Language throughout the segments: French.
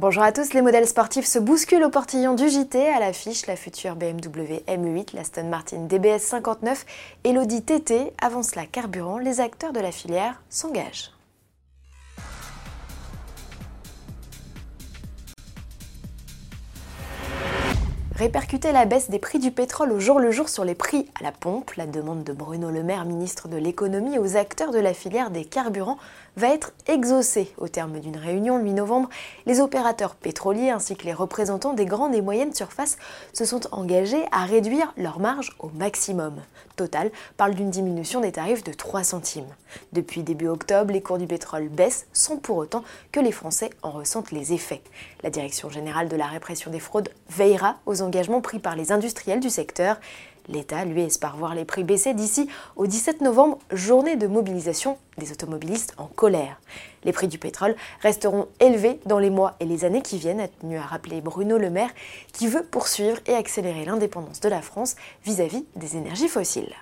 Bonjour à tous, les modèles sportifs se bousculent au portillon du JT. À l'affiche, la future BMW M8, l'Aston Martin DBS 59 et l'Audi TT. Avant cela, carburant, les acteurs de la filière s'engagent. Répercuter la baisse des prix du pétrole au jour le jour sur les prix à la pompe, la demande de Bruno Le Maire, ministre de l'économie, aux acteurs de la filière des carburants va être exaucée. Au terme d'une réunion le 8 novembre, les opérateurs pétroliers ainsi que les représentants des grandes et moyennes surfaces se sont engagés à réduire leur marge au maximum. Total parle d'une diminution des tarifs de 3 centimes. Depuis début octobre, les cours du pétrole baissent sans pour autant que les Français en ressentent les effets. La Direction générale de la répression des fraudes veillera aux engagements pris par les industriels du secteur. L'État, lui, espère voir les prix baisser d'ici au 17 novembre, journée de mobilisation des automobilistes en colère. Les prix du pétrole resteront élevés dans les mois et les années qui viennent, a tenu à rappeler Bruno Le Maire, qui veut poursuivre et accélérer l'indépendance de la France vis-à-vis des énergies fossiles.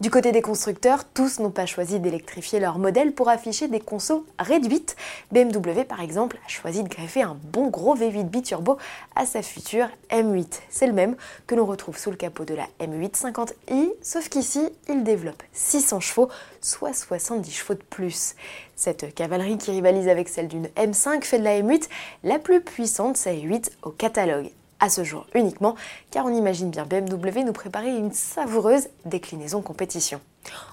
Du côté des constructeurs, tous n'ont pas choisi d'électrifier leur modèle pour afficher des consos réduites. BMW, par exemple, a choisi de greffer un bon gros V8 biturbo à sa future M8. C'est le même que l'on retrouve sous le capot de la M8 50i, sauf qu'ici, il développe 600 chevaux, soit 70 chevaux de plus. Cette cavalerie qui rivalise avec celle d'une M5 fait de la M8 la plus puissante C8 au catalogue à ce jour uniquement, car on imagine bien BMW nous préparer une savoureuse déclinaison compétition.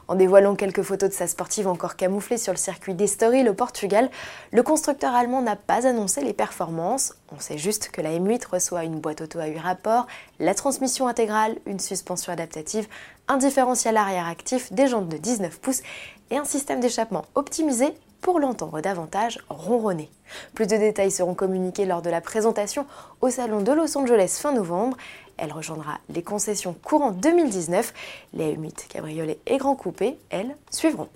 En dévoilant quelques photos de sa sportive encore camouflée sur le circuit d'Estoril au Portugal, le constructeur allemand n'a pas annoncé les performances. On sait juste que la M8 reçoit une boîte auto à 8 rapports, la transmission intégrale, une suspension adaptative, un différentiel arrière actif, des jantes de 19 pouces et un système d'échappement optimisé pour l'entendre davantage ronronner. Plus de détails seront communiqués lors de la présentation au Salon de Los Angeles fin novembre. Elle rejoindra les concessions courant 2019. Les M8 cabriolet et grand coupé, elles, suivront.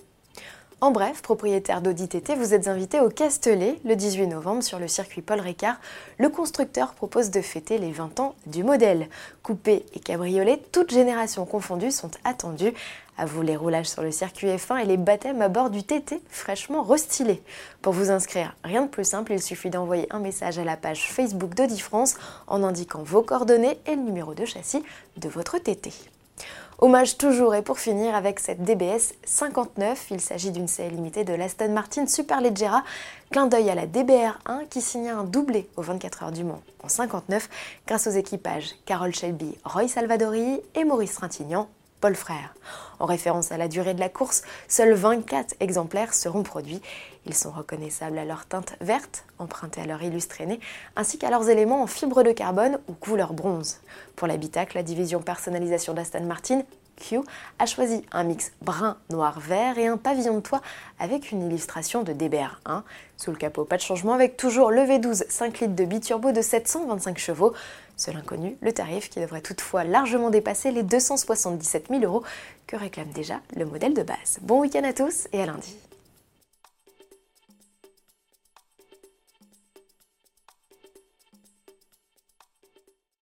En bref, propriétaire d'Audi TT, vous êtes invité au Castellet le 18 novembre sur le circuit Paul Ricard. Le constructeur propose de fêter les 20 ans du modèle. Coupé et cabriolet, toutes générations confondues, sont attendus. À vous les roulages sur le circuit F1 et les baptêmes à bord du TT fraîchement restylés. Pour vous inscrire, rien de plus simple, il suffit d'envoyer un message à la page Facebook d'Audi France en indiquant vos coordonnées et le numéro de châssis de votre TT. Hommage toujours et pour finir avec cette DBS 59, il s'agit d'une série limitée de l'Aston Martin Superleggera, clin d'œil à la DBR1 qui signa un doublé aux 24 heures du Mans en 59 grâce aux équipages Carol Shelby, Roy Salvadori et Maurice Trintignant Paul Frère. En référence à la durée de la course, seuls 24 exemplaires seront produits. Ils sont reconnaissables à leur teinte verte, empruntée à leur illustré nez, ainsi qu'à leurs éléments en fibre de carbone ou couleur bronze. Pour l'habitacle, la division personnalisation d'Aston Martin Q a choisi un mix brun, noir, vert et un pavillon de toit avec une illustration de DBR1. Sous le capot, pas de changement avec toujours le V12 5 litres de biturbo de 725 chevaux. Seul inconnu, le tarif qui devrait toutefois largement dépasser les 277 000 euros que réclame déjà le modèle de base. Bon week-end à tous et à lundi.